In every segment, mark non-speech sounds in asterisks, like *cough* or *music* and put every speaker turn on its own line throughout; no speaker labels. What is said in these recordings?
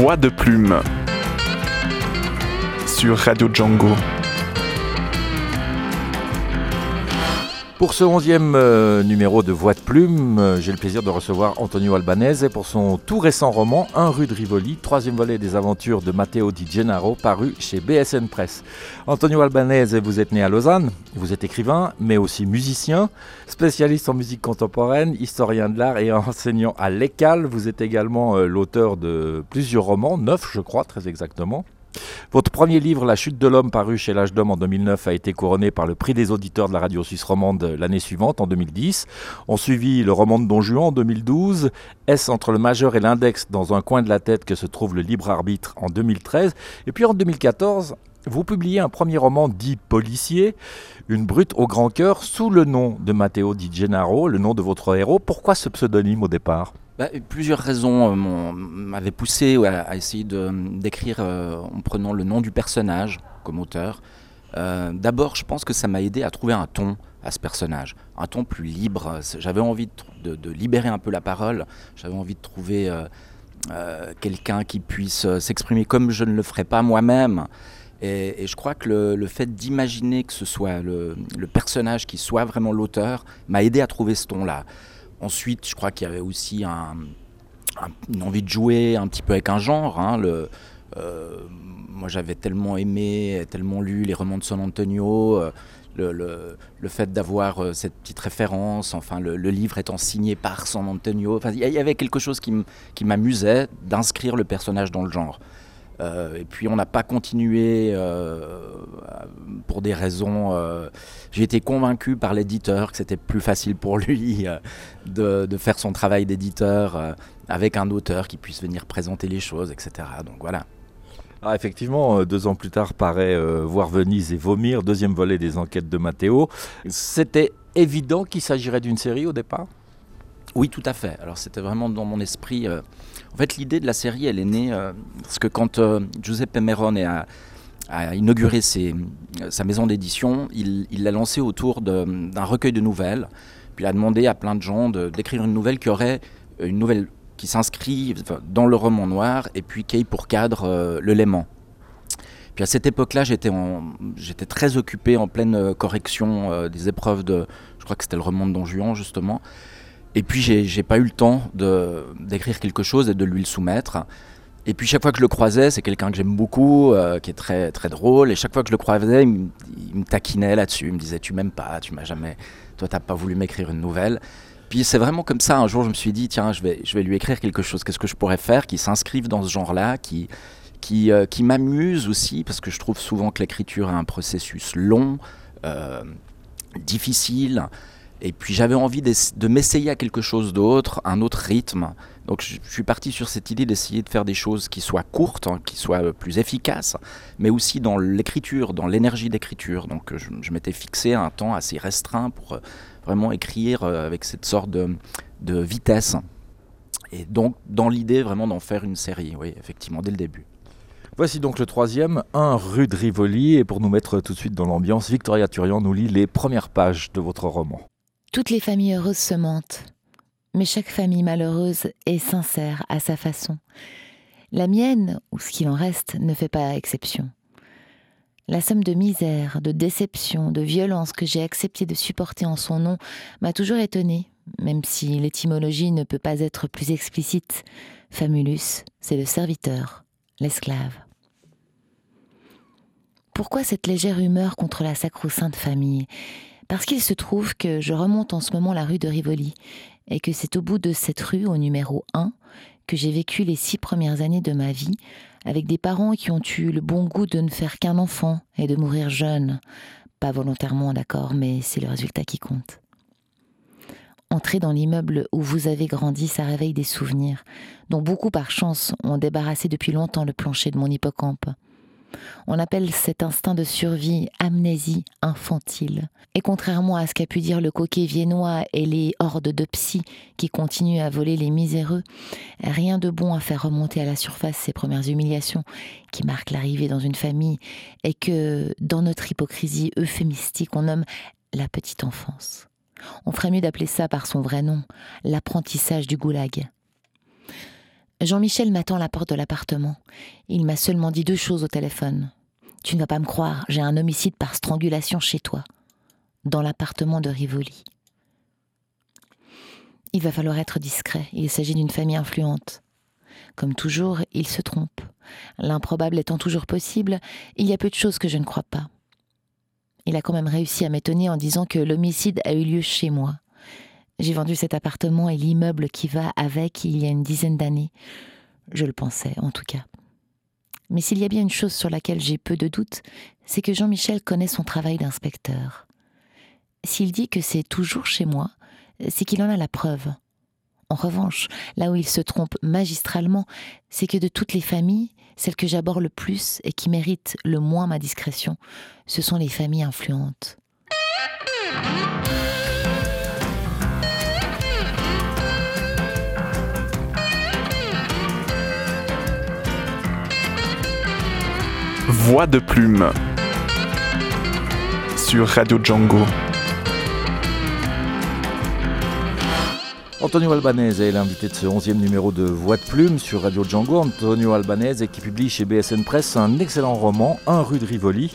Voix de plume sur Radio Django.
Pour ce onzième euh, numéro de Voix de Plume, euh, j'ai le plaisir de recevoir Antonio Albanese pour son tout récent roman Un rue de Rivoli, troisième volet des aventures de Matteo Di Gennaro, paru chez BSN Press. Antonio Albanese, vous êtes né à Lausanne, vous êtes écrivain, mais aussi musicien, spécialiste en musique contemporaine, historien de l'art et *laughs* enseignant à l'ECAL. Vous êtes également euh, l'auteur de plusieurs romans, neuf je crois très exactement. Votre premier livre, La chute de l'homme, paru chez l'âge d'homme en 2009, a été couronné par le prix des auditeurs de la radio suisse romande l'année suivante, en 2010. On suivit le roman de Don Juan en 2012, Est-ce entre le majeur et l'index dans un coin de la tête que se trouve le libre arbitre en 2013. Et puis en 2014, vous publiez un premier roman dit policier, Une brute au grand cœur, sous le nom de Matteo Di Gennaro, le nom de votre héros. Pourquoi ce pseudonyme au départ?
Bah, plusieurs raisons euh, m'avaient poussé à, essayer d'écrire euh, en prenant le nom du personnage comme auteur. Euh, d'abord, je pense que ça m'a aidé à trouver un ton à ce personnage, un ton plus libre. J'avais envie de, libérer un peu la parole, j'avais envie de trouver quelqu'un qui puisse s'exprimer comme je ne le ferais pas moi-même. Et, je crois que le, fait d'imaginer que ce soit le, personnage qui soit vraiment l'auteur m'a aidé à trouver ce ton-là. Ensuite, je crois qu'il y avait aussi une envie de jouer un petit peu avec un genre. Hein, euh, moi, j'avais tellement aimé, tellement lu les romans de San Antonio. Euh, le, fait d'avoir euh, cette petite référence, enfin le, livre étant signé par San Antonio, il y avait quelque chose qui m'amusait d'inscrire le personnage dans le genre. Euh, et puis on n'a pas continué euh, pour des raisons. Euh, j'ai été convaincu par l'éditeur que c'était plus facile pour lui de, faire son travail d'éditeur avec un auteur qui puisse venir présenter les choses, etc. Donc voilà.
Ah, effectivement, deux ans plus tard, paraît Voir Venise et Vomir, deuxième volet des enquêtes de Matteo. C'était évident qu'il s'agirait d'une série au départ?
Oui, tout à fait. Alors c'était vraiment dans mon esprit. En fait, l'idée de la série, elle est née euh, parce que quand euh, Giuseppe Merone a, inauguré sa maison d'édition, il l'a lancé autour d'un recueil de nouvelles. Puis il a demandé à plein de gens d'écrire une nouvelle qui aurait une nouvelle qui s'inscrit dans le roman noir et puis qui ait pour cadre euh, le Léman. Puis à cette époque-là, j'étais très occupé en pleine correction des épreuves de, je crois que c'était le roman de Don Juan justement. Et puis j'ai pas eu le temps d'écrire quelque chose et de lui le soumettre. Et puis chaque fois que je le croisais, c'est quelqu'un que j'aime beaucoup, euh, qui est très très drôle. Et chaque fois que je le croisais, il, me, taquinait là-dessus. Il me disait tu m'aimes pas, tu m'as jamais, toi t'as pas voulu m'écrire une nouvelle. Puis c'est vraiment comme ça. Un jour, je me suis dit tiens, je vais je vais lui écrire quelque chose. Qu'est-ce que je pourrais faire qui s'inscrive dans ce genre-là, qui qui, euh, qui m'amuse aussi? Parce que je trouve souvent que l'écriture est un processus long, euh, difficile. Et puis j'avais envie de, m'essayer à quelque chose d'autre, un autre rythme. Donc je, suis parti sur cette idée d'essayer de faire des choses qui soient courtes, hein, qui soient plus efficaces, mais aussi dans l'écriture, dans l'énergie d'écriture. Donc je, m'étais fixé un temps assez restreint pour euh, vraiment écrire euh, avec cette sorte de, de vitesse. Et donc dans l'idée vraiment d'en faire une série, oui, effectivement, dès le début.
Voici donc le troisième, un rue de Rivoli. Et pour nous mettre tout de suite dans l'ambiance, Victoria Turian nous lit les premières pages de votre roman.
Toutes les familles heureuses se mentent, mais chaque famille malheureuse est sincère à sa façon. La mienne, ou ce qu'il en reste, ne fait pas exception. La somme de misère, de déception, de violence que j'ai accepté de supporter en son nom m'a toujours étonnée, même si l'étymologie ne peut pas être plus explicite. Famulus, c'est le serviteur, l'esclave. Pourquoi cette légère humeur contre la sacro-sainte famille? Parce qu'il se trouve que je remonte en ce moment la rue de Rivoli, et que c'est au bout de cette rue, au numéro 1, que j'ai vécu les six premières années de ma vie, avec des parents qui ont eu le bon goût de ne faire qu'un enfant et de mourir jeune. Pas volontairement, d'accord, mais c'est le résultat qui compte. Entrer dans l'immeuble où vous avez grandi, ça réveille des souvenirs, dont beaucoup par chance ont débarrassé depuis longtemps le plancher de mon hippocampe. On appelle cet instinct de survie amnésie infantile. Et contrairement à ce qu'a pu dire le coquet viennois et les hordes de psy qui continuent à voler les miséreux, rien de bon à faire remonter à la surface ces premières humiliations qui marquent l'arrivée dans une famille et que, dans notre hypocrisie euphémistique, on nomme la petite enfance. On ferait mieux d'appeler ça par son vrai nom, l'apprentissage du goulag. Jean-Michel m'attend à la porte de l'appartement. Il m'a seulement dit deux choses au téléphone. Tu ne vas pas me croire, j'ai un homicide par strangulation chez toi, dans l'appartement de Rivoli. Il va falloir être discret, il s'agit d'une famille influente. Comme toujours, il se trompe. L'improbable étant toujours possible, il y a peu de choses que je ne crois pas. Il a quand même réussi à m'étonner en disant que l'homicide a eu lieu chez moi. J'ai vendu cet appartement et l'immeuble qui va avec il y a une dizaine d'années. Je le pensais, en tout cas. Mais s'il y a bien une chose sur laquelle j'ai peu de doute, c'est que Jean-Michel connaît son travail d'inspecteur. S'il dit que c'est toujours chez moi, c'est qu'il en a la preuve. En revanche, là où il se trompe magistralement, c'est que de toutes les familles, celle que j'aborde le plus et qui mérite le moins ma discrétion, ce sont les familles influentes.
Voix de plume sur Radio Django.
Antonio Albanese est l'invité de ce 11e numéro de Voix de Plume sur Radio Django. Antonio Albanese qui publie chez BSN Press un excellent roman, Un rue de Rivoli.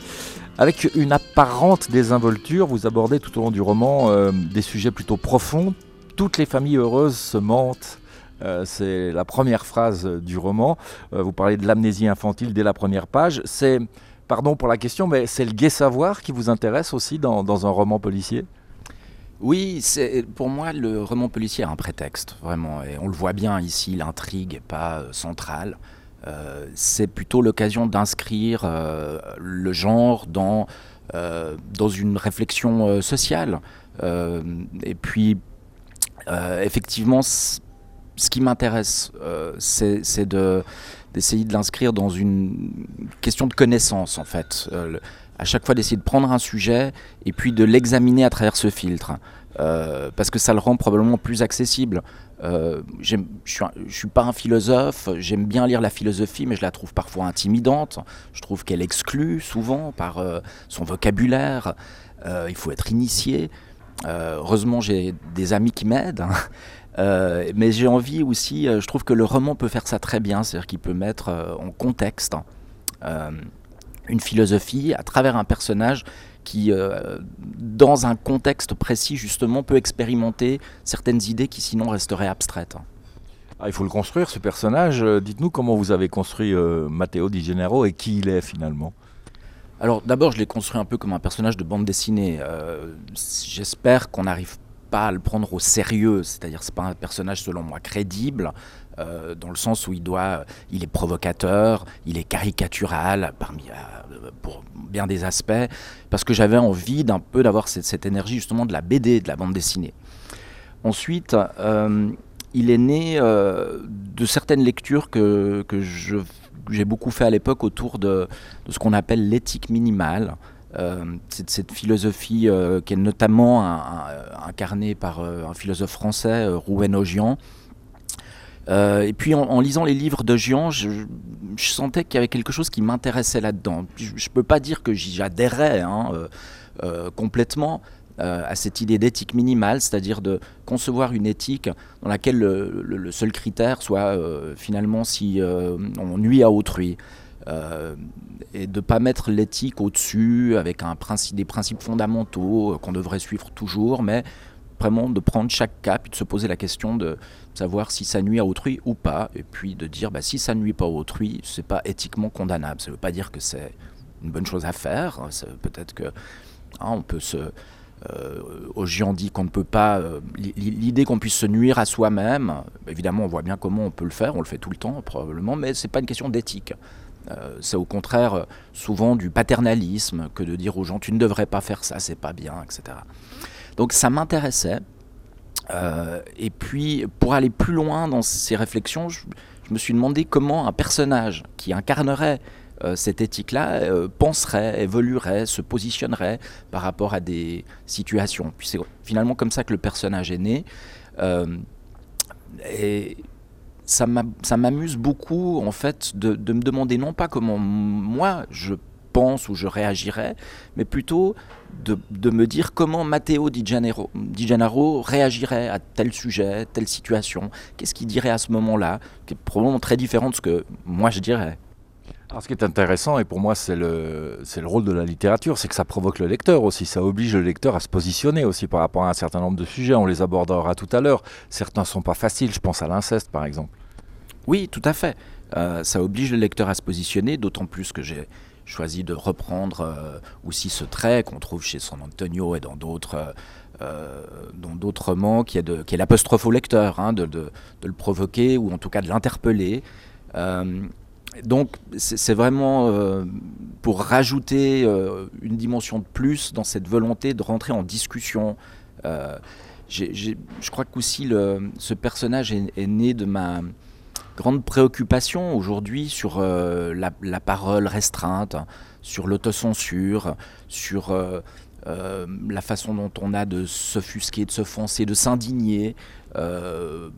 Avec une apparente désinvolture, vous abordez tout au long du roman euh, des sujets plutôt profonds. Toutes les familles heureuses se mentent. Euh, c'est la première phrase du roman. Euh, vous parlez de l'amnésie infantile dès la première page. C'est, pardon pour la question, mais c'est le gai savoir qui vous intéresse aussi dans, un roman policier?
Oui, c'est pour moi le roman policier a un prétexte vraiment, et on le voit bien ici. L'intrigue n'est pas euh, centrale. Euh, c'est plutôt l'occasion d'inscrire euh, le genre dans euh, dans une réflexion euh, sociale. Euh, et puis, euh, effectivement, ce qui m'intéresse, euh, c'est c'est de d'essayer de l'inscrire dans une question de connaissance en fait. Euh, à chaque fois d'essayer de prendre un sujet et puis de l'examiner à travers ce filtre. Euh, parce que ça le rend probablement plus accessible. Je je suis pas un philosophe, j'aime bien lire la philosophie, mais je la trouve parfois intimidante. Je trouve qu'elle exclut souvent par son vocabulaire. Il faut être initié. Heureusement, j'ai des amis qui m'aident. Euh, mais j'ai envie aussi, euh, je trouve que le roman peut faire ça très bien, c'est-à-dire qu'il peut mettre euh, en contexte euh, une philosophie à travers un personnage qui, euh, dans un contexte précis, justement, peut expérimenter certaines idées qui sinon resteraient abstraites.
Ah, il faut le construire, ce personnage. Dites-nous comment vous avez construit Matteo Di Gennaro et qui il est finalement.
Alors d'abord, je l'ai construit un peu comme un personnage de bande dessinée. Euh, J'espère qu'on n'arrive à le prendre au sérieux, c'est-à-dire c'est pas un personnage selon moi crédible, euh, dans le sens où il doit, il est provocateur, il est caricatural parmi euh, pour bien des aspects, parce que j'avais envie d'un peu d'avoir cette, énergie justement de la BD, de la bande dessinée. Ensuite, euh, il est né de certaines lectures que, que j'ai beaucoup fait à l'époque autour de, ce qu'on appelle l'éthique minimale. Euh, cette philosophie qui est notamment un- incarnée par euh, un philosophe français, euh, Rouwen Ogian. Euh, et puis en, lisant les livres de Gian, je, sentais qu'il y avait quelque chose qui m'intéressait là-dedans. Je ne peux pas dire que j'y adhérais hein, complètement à cette idée d'éthique minimale, c'est-à-dire de concevoir une éthique dans laquelle le, seul critère soit finalement si on nuit à autrui. Euh, et de ne pas mettre l'éthique au-dessus avec des principes fondamentaux euh, qu'on devrait suivre toujours, mais vraiment de prendre chaque cas et de se poser la question de savoir si ça nuit à autrui ou pas, et puis de dire bah, si ça nuit pas à autrui, c'est pas éthiquement condamnable. Ça ne veut pas dire que c'est une bonne chose à faire. Peut-être que hein, on peut se euh, Ogian dit qu'on ne peut pas. euh, li- L'idée qu'on puisse se nuire à soi-même, évidemment, on voit bien comment on peut le faire, on le fait tout le temps probablement, mais c'est pas une question d'éthique. Euh, c'est au contraire euh, souvent du paternalisme que de dire aux gens tu ne devrais pas faire ça, c'est pas bien, etc. Donc ça m'intéressait. Euh, et puis pour aller plus loin dans ces réflexions, je, me suis demandé comment un personnage qui incarnerait cette éthique-là penserait, évoluerait, se positionnerait par rapport à des situations. Puis c'est finalement comme ça que le personnage est né. Et ça m'a- ça m'amuse beaucoup en fait de, me demander non pas comment moi je pense ou je réagirais, mais plutôt de, me dire comment Matteo Di Gennaro réagirait à tel sujet, telle situation, qu'est-ce qu'il dirait à ce moment-là, qui est probablement très différent de ce que moi je dirais.
Ce qui est intéressant, et pour moi c'est le, rôle de la littérature, c'est que ça provoque le lecteur aussi, ça oblige le lecteur à se positionner aussi par rapport à un certain nombre de sujets, on les abordera tout à l'heure. Certains ne sont pas faciles, je pense à l'inceste par exemple.
Oui, tout à fait. Euh, ça oblige le lecteur à se positionner, d'autant plus que j'ai choisi de reprendre euh, aussi ce trait qu'on trouve chez San Antonio et dans d'autres euh, dans d'autres romans, qui est, l'apostrophe au lecteur, hein, de, le provoquer ou en tout cas de l'interpeller. Donc c'est vraiment euh, pour rajouter euh, une dimension de plus dans cette volonté de rentrer en discussion. Euh, j'ai, j'ai, je crois qu'aussi ce personnage est, né de ma grande préoccupation aujourd'hui sur la, parole restreinte, sur l'autocensure, sur la façon dont on a de s'offusquer, de s'offenser, de s'indigner. je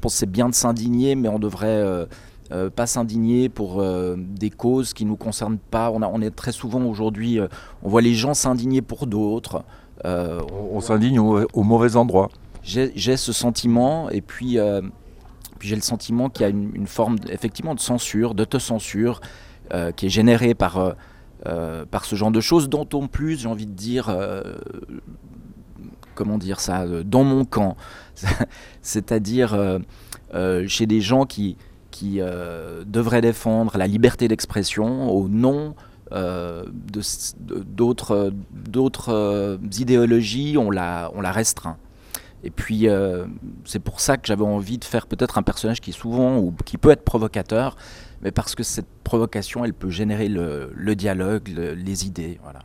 pense que c'est bien de s'indigner, mais on devrait euh, pas s'indigner pour euh, des causes qui ne nous concernent pas. On, a, on, est très souvent aujourd'hui, euh, on voit les gens s'indigner pour d'autres.
on, on s'indigne au, au, mauvais endroit.
J'ai ce sentiment, et puis, puis j'ai le sentiment qu'il y a une, une, forme effectivement de censure, d'autocensure, qui est générée par, par ce genre de choses, dont en plus, j'ai envie de dire, comment dire ça, dans mon camp. *laughs* C'est-à-dire chez des gens qui qui euh, devrait défendre la liberté d'expression au nom euh, d'autres euh, idéologies, on la, on la restreint. Et puis euh, c'est pour ça que j'avais envie de faire peut-être un personnage qui est souvent ou qui peut être provocateur, mais parce que cette provocation, elle peut générer le, dialogue, le, les idées. Voilà.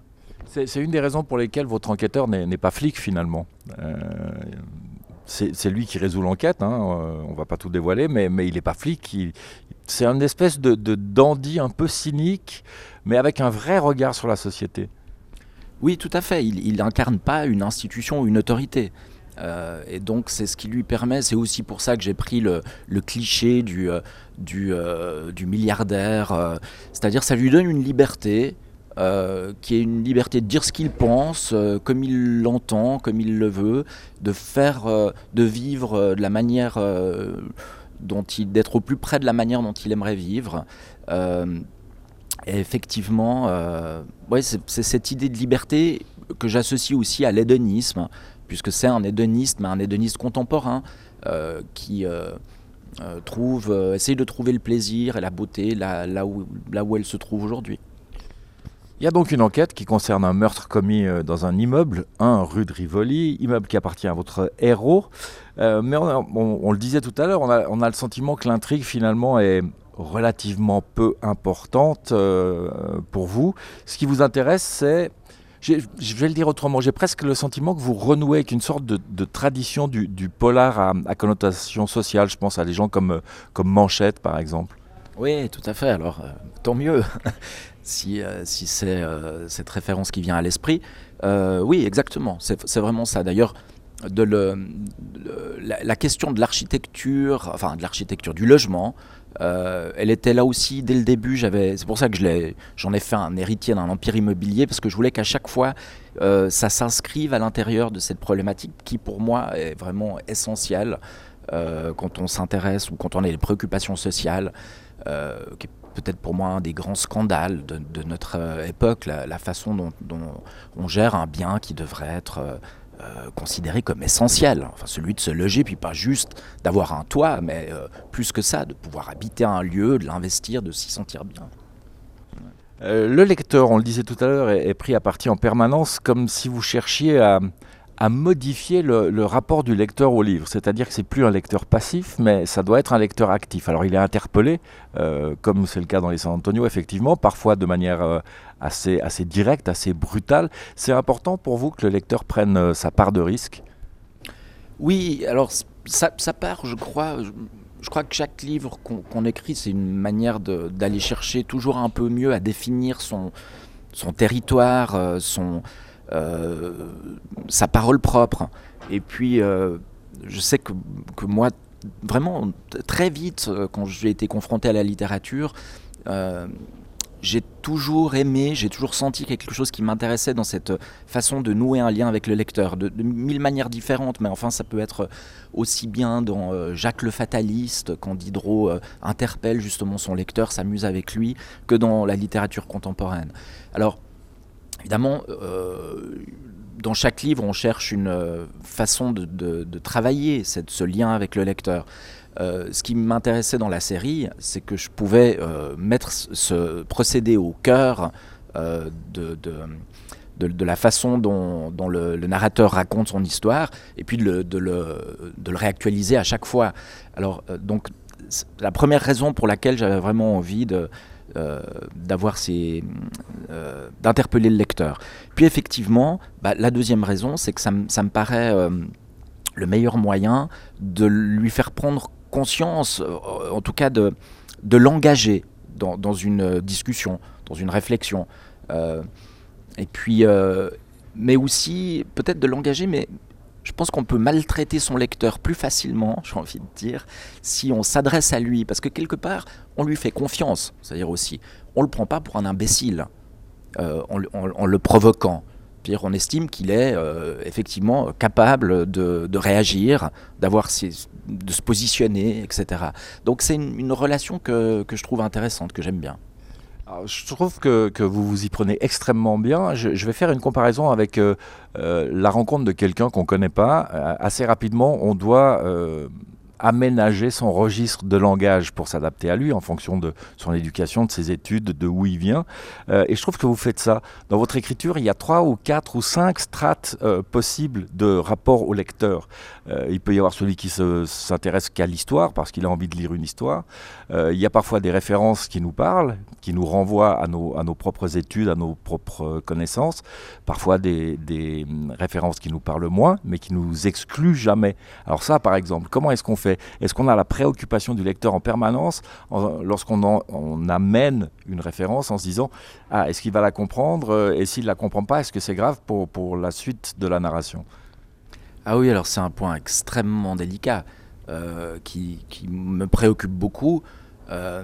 C'est une des raisons pour lesquelles votre enquêteur n'est pas flic finalement. C'est lui qui résout l'enquête, hein, euh, on va pas tout dévoiler, mais, il n'est pas flic. C'est une espèce de, dandy un peu cynique, mais avec un vrai regard sur la société.
Oui, tout à fait. Il n'incarne pas une institution ou une autorité. Euh, et donc c'est ce qui lui permet, c'est aussi pour ça que j'ai pris le, cliché du, euh, milliardaire, c'est-à-dire ça lui donne une liberté, euh, qui est une liberté de dire ce qu'il pense, euh, comme il l'entend, comme il le veut, de faire, euh, de vivre de la manière dont il, d'être au plus près de la manière dont il aimerait vivre. et effectivement, c'est cette idée de liberté que j'associe aussi à l'hédonisme, puisque c'est un hédonisme, un hédoniste contemporain qui trouve, essaye de trouver le plaisir et la beauté là, là, où, là où elle se trouve aujourd'hui.
Il y a donc une enquête qui concerne un meurtre commis euh, dans un immeuble, 1 rue de Rivoli, immeuble qui appartient à votre héros. Euh, mais on, le disait tout à l'heure, on a, le sentiment que l'intrigue finalement est relativement peu importante euh, pour vous. Ce qui vous intéresse, c'est je vais le dire autrement, j'ai presque le sentiment que vous renouez avec une sorte de, tradition du, polar à, connotation sociale. Je pense à des gens comme, comme Manchette, par exemple.
Oui, tout à fait. Alors, tant mieux *laughs* si, euh, si c'est euh, cette référence qui vient à l'esprit. Euh, oui, exactement. C'est vraiment ça. D'ailleurs, la, question de l'architecture, enfin de l'architecture du logement, elle était là aussi dès le début. C'est pour ça que j'en ai, ai, fait un héritier d'un empire immobilier, parce que je voulais qu'à chaque fois, ça s'inscrive à l'intérieur de cette problématique qui, pour moi, est vraiment essentielle quand on s'intéresse ou quand on a des préoccupations sociales, peut-être pour moi un des grands scandales de, notre euh, époque, la, façon dont, on gère un bien qui devrait être euh, euh, considéré comme essentiel, enfin celui de se loger, puis pas juste d'avoir un toit, mais plus que ça, de pouvoir habiter un lieu, de l'investir, de s'y sentir bien.
Le lecteur, on le disait tout à l'heure, est, pris à partie en permanence, comme si vous cherchiez à, à modifier le, rapport du lecteur au livre. C'est-à-dire que c'est plus un lecteur passif, mais ça doit être un lecteur actif. Alors il est interpellé, euh, comme c'est le cas dans les San Antonio, effectivement, parfois de manière euh, assez, assez directe, assez brutale. C'est important pour vous que le lecteur prenne euh, sa part de risque?
Oui, alors ça part, je crois. Je... Crois que chaque livre qu'on qu écrit, c'est une manière d'aller chercher toujours un peu mieux à définir son, son territoire, son, sa parole propre. Et puis, euh, je sais que, que, moi, vraiment, très vite, euh, quand j'ai été confronté à la littérature, euh, j'ai toujours aimé, j'ai toujours senti quelque chose qui m'intéressait dans cette façon de nouer un lien avec le lecteur, de, mille manières différentes, mais enfin ça peut être aussi bien dans euh, Jacques le Fataliste, quand Diderot euh, interpelle justement son lecteur, s'amuse avec lui, que dans la littérature contemporaine. Alors, évidemment, euh, dans chaque livre, on cherche une façon de, travailler ce lien avec le lecteur. Euh, ce qui m'intéressait dans la série, c'est que je pouvais euh, mettre ce procédé au cœur euh, de, de, la façon dont, le, narrateur raconte son histoire, et puis de le, réactualiser à chaque fois. Alors, donc, la première raison pour laquelle j'avais vraiment envie de, d'avoir ces d'interpeller le lecteur. Puis effectivement, bah, la deuxième raison, c'est que ça, ça me paraît le meilleur moyen de lui faire prendre conscience, euh, en tout cas de, de l'engager dans, une discussion, dans une réflexion. Euh, et puis, euh, mais aussi peut-être de l'engager, mais je pense qu'on peut maltraiter son lecteur plus facilement, j'ai envie de dire, si on s'adresse à lui, parce que quelque part, on lui fait confiance. C'est-à-dire aussi, on ne le prend pas pour un imbécile en, le provoquant on estime qu'il est euh, effectivement capable de, réagir, d'avoir de se positionner, etc. Donc c'est une, relation que, je trouve intéressante, que j'aime bien.
Je trouve que, vous vous y prenez extrêmement bien. Je, vais faire une comparaison avec euh, euh, la rencontre de quelqu'un qu'on ne connaît pas. assez rapidement, on doit aménager son registre de langage pour s'adapter à lui en fonction de son éducation, de ses études, de où il vient. Euh, et je trouve que vous faites ça. Dans votre écriture, il y a trois ou quatre ou cinq strates euh, possibles de rapport au lecteur. Euh, il peut y avoir celui qui s'intéresse qu'à l'histoire parce qu'il a envie de lire une histoire. il y a parfois des références qui nous parlent, qui nous renvoient à nos, propres études, à nos propres connaissances. Parfois des, hum, références qui nous parlent moins, mais qui nous excluent jamais. Alors ça, par exemple, comment est-ce qu'on fait? Est-ce qu'on a la préoccupation du lecteur en permanence lorsqu'on amène une référence en se disant ah, est-ce qu'il va la comprendre? Euh, Et s'il la comprend pas, est-ce que c'est grave pour, la suite de la narration?
Ah oui, alors c'est un point extrêmement délicat euh, qui, me préoccupe beaucoup. Euh,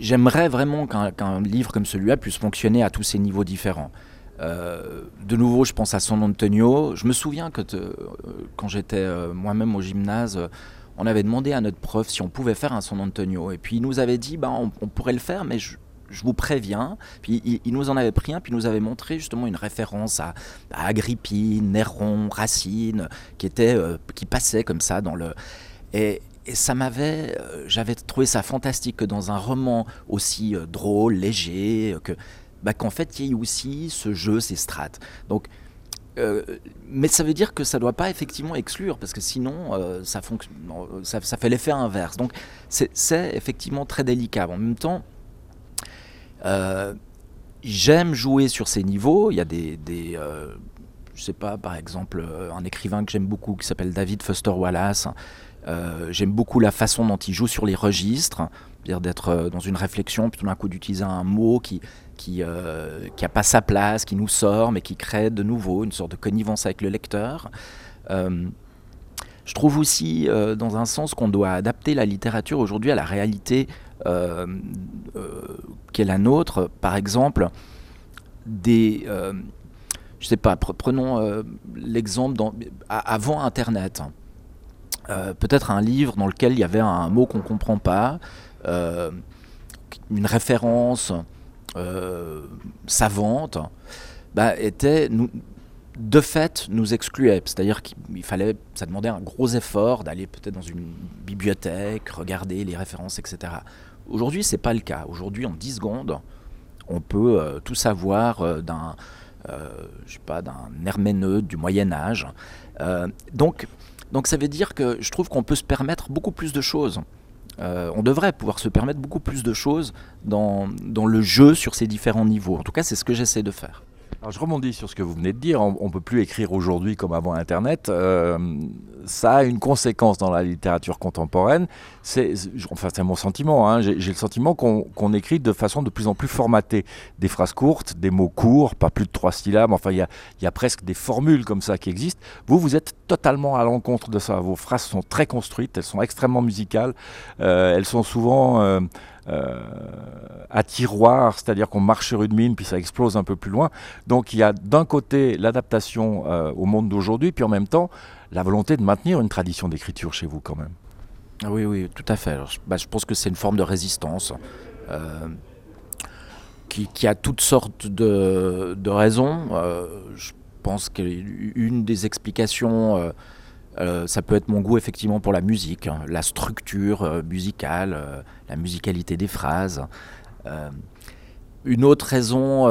j'aimerais vraiment qu'un livre comme celui-là puisse fonctionner à tous ces niveaux différents. Euh, de nouveau, je pense à San Antonio. Je me souviens que quand j'étais moi-même au gymnase, on avait demandé à notre prof si on pouvait faire un San Antonio. Et puis il nous avait dit, bah, on, pourrait le faire, mais je, vous préviens. Puis il, nous en avait pris un, puis il nous avait montré justement une référence à, Agrippine, Néron, Racine, qui, était, qui passait comme ça dans le... Et, ça m'avait, j'avais trouvé ça fantastique que dans un roman aussi drôle, léger, que bah, qu'en fait, il y ait aussi ce jeu, ces strates. Donc, euh, mais ça veut dire que ça ne doit pas effectivement exclure, parce que sinon, euh, ça, ça, ça, fait l'effet inverse. Donc, c'est effectivement très délicat. En même temps, euh, j'aime jouer sur ces niveaux. Il y a des, des je sais pas, par exemple, un écrivain que j'aime beaucoup qui s'appelle David Foster Wallace. j'aime beaucoup la façon dont il joue sur les registres, c'est-à-dire d'être dans une réflexion, puis tout d'un coup d'utiliser un mot qui, qui euh, pas sa place, qui nous sort, mais qui crée de nouveau une sorte de connivence avec le lecteur. Euh, je trouve aussi, euh, dans un sens, qu'on doit adapter la littérature aujourd'hui à la réalité qui est la nôtre. Par exemple, des, je sais pas, prenons l'exemple avant Internet. Peut-être un livre dans lequel il y avait un mot qu'on ne comprend pas, une référence euh, savante, bah, était, nous, de fait, nous excluait. C'est-à-dire qu'il fallait, ça demandait un gros effort d'aller peut-être dans une bibliothèque, regarder les références, etc. Aujourd'hui, c'est pas le cas. Aujourd'hui, en 10 secondes, on peut euh, tout savoir euh, d'un, je sais pas, d'un du Moyen Âge. donc, donc, ça veut dire que je trouve qu'on peut se permettre beaucoup plus de choses. Euh, on devrait pouvoir se permettre beaucoup plus de choses dans, dans le jeu sur ces différents niveaux. En tout cas, c'est ce que j'essaie de faire.
Alors je rebondis sur ce que vous venez de dire. On ne peut plus écrire aujourd'hui comme avant Internet. Euh, ça a une conséquence dans la littérature contemporaine. C'est, enfin, c'est mon sentiment. Hein. J'ai, le sentiment qu'on, écrit de façon de plus en plus formatée. Des phrases courtes, des mots courts, pas plus de trois syllabes. Enfin, il y a, presque des formules comme ça qui existent. Vous, vous êtes totalement à l'encontre de ça. Vos phrases sont très construites, elles sont extrêmement musicales. Euh, elles sont souvent à tiroir, c'est-à-dire qu'on marche sur une mine puis ça explose un peu plus loin. Donc il y a d'un côté l'adaptation au monde d'aujourd'hui, puis en même temps la volonté de maintenir une tradition d'écriture chez vous quand même.
Ah oui, oui, tout à fait. Bah, je pense que c'est une forme de résistance qui, a toutes sortes de, raisons. je pense qu'une des explications euh, ça peut être mon goût effectivement pour la musique, hein, la structure euh, musicale, euh, la musicalité des phrases. une autre raison,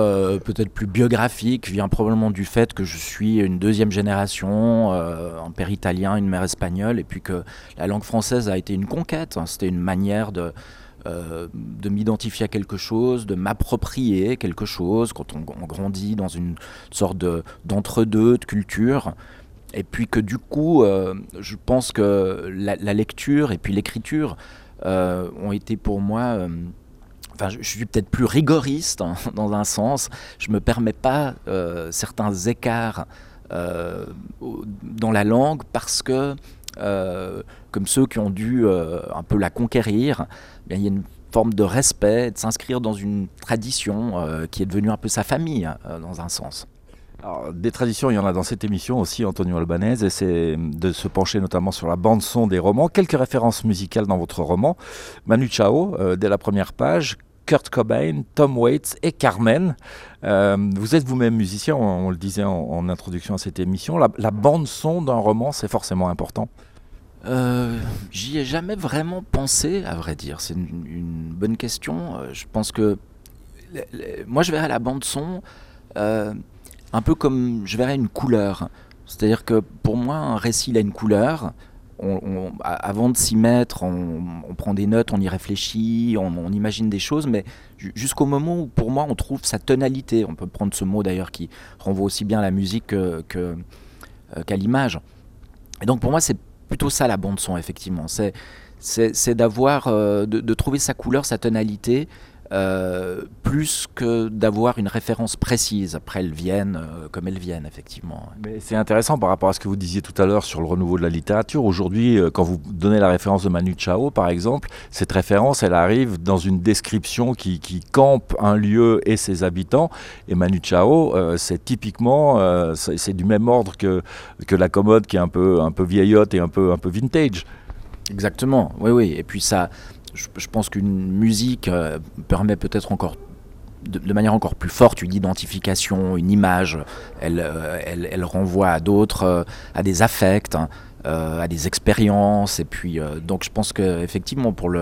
peut-être plus biographique, vient probablement du fait que je suis une deuxième génération, un père italien, une mère espagnole, et puis que la langue française a été une conquête. Hein. C'était une manière de, de m'identifier à quelque chose, de m'approprier quelque chose quand on, grandit dans une sorte d'entre-deux de culture. Et puis que du coup, euh, je pense que la, lecture et puis l'écriture euh, ont été pour moi... Euh, enfin, je, suis peut-être plus rigoriste hein, *laughs* dans un sens. Je me permets pas certains écarts dans la langue parce que, comme ceux qui ont dû un peu la conquérir, eh il y a une forme de respect, de s'inscrire dans une tradition qui est devenue un peu sa famille, hein, dans un sens
des traditions, il y en a dans cette émission aussi, Antonio Albanese, c'est de se pencher notamment sur la bande-son des romans. Quelques références musicales dans votre roman. Manu Chao, euh, dès la première page, Kurt Cobain, Tom Waits et Carmen. Euh, vous êtes vous-même musicien, on, le disait en, introduction à cette émission. La, bande-son d'un roman, c'est forcément important
euh, J'y ai jamais vraiment pensé, à vrai dire. C'est une, bonne question. Je pense que moi, je verrais la bande-son un peu comme je verrais une couleur. C'est-à-dire que pour moi, un récit, il a une couleur. avant de s'y mettre, on, prend des notes, on y réfléchit, on, imagine des choses, mais jusqu'au moment où, pour moi, on trouve sa tonalité. On peut prendre ce mot d'ailleurs qui renvoie aussi bien à la musique qu'à que, euh, l'image. Et donc pour moi, c'est plutôt ça la bande son, effectivement. C'est d'avoir, euh, de, trouver sa couleur, sa tonalité, euh, plus que d'avoir une référence précise. Après, elles viennent euh, comme elles viennent, effectivement.
Mais c'est intéressant par rapport à ce que vous disiez tout à l'heure sur le renouveau de la littérature. Aujourd'hui, euh, quand vous donnez la référence de Manu Chao, par exemple, cette référence, elle arrive dans une description qui, campe un lieu et ses habitants. Et Manu Chao, c'est typiquement, c'est du même ordre que, que la commode qui est un peu, un peu vieillotte et un peu, un peu vintage.
Exactement, oui, oui. Et puis ça, je, pense qu'une musique euh, permet peut-être encore de, manière encore plus forte une identification, une image. Elle, euh, elle, renvoie à d'autres, euh, à des affects, hein, à des expériences. Et puis, donc, je pense qu'effectivement, pour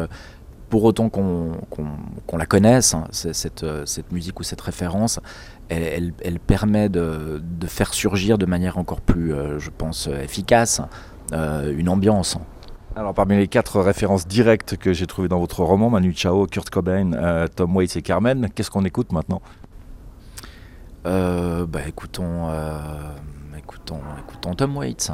pour autant qu'on la connaisse, hein, cette, cette, musique ou cette référence, elle, elle permet de, de, faire surgir de manière encore plus, je pense, efficace une ambiance.
Alors parmi les quatre références directes que j'ai trouvées dans votre roman, Manu Chao, Kurt Cobain, euh, Tom Waits et Carmen, qu'est-ce qu'on écoute maintenant?
Euh, bah, euh, écoutons, écoutons Tom Waits.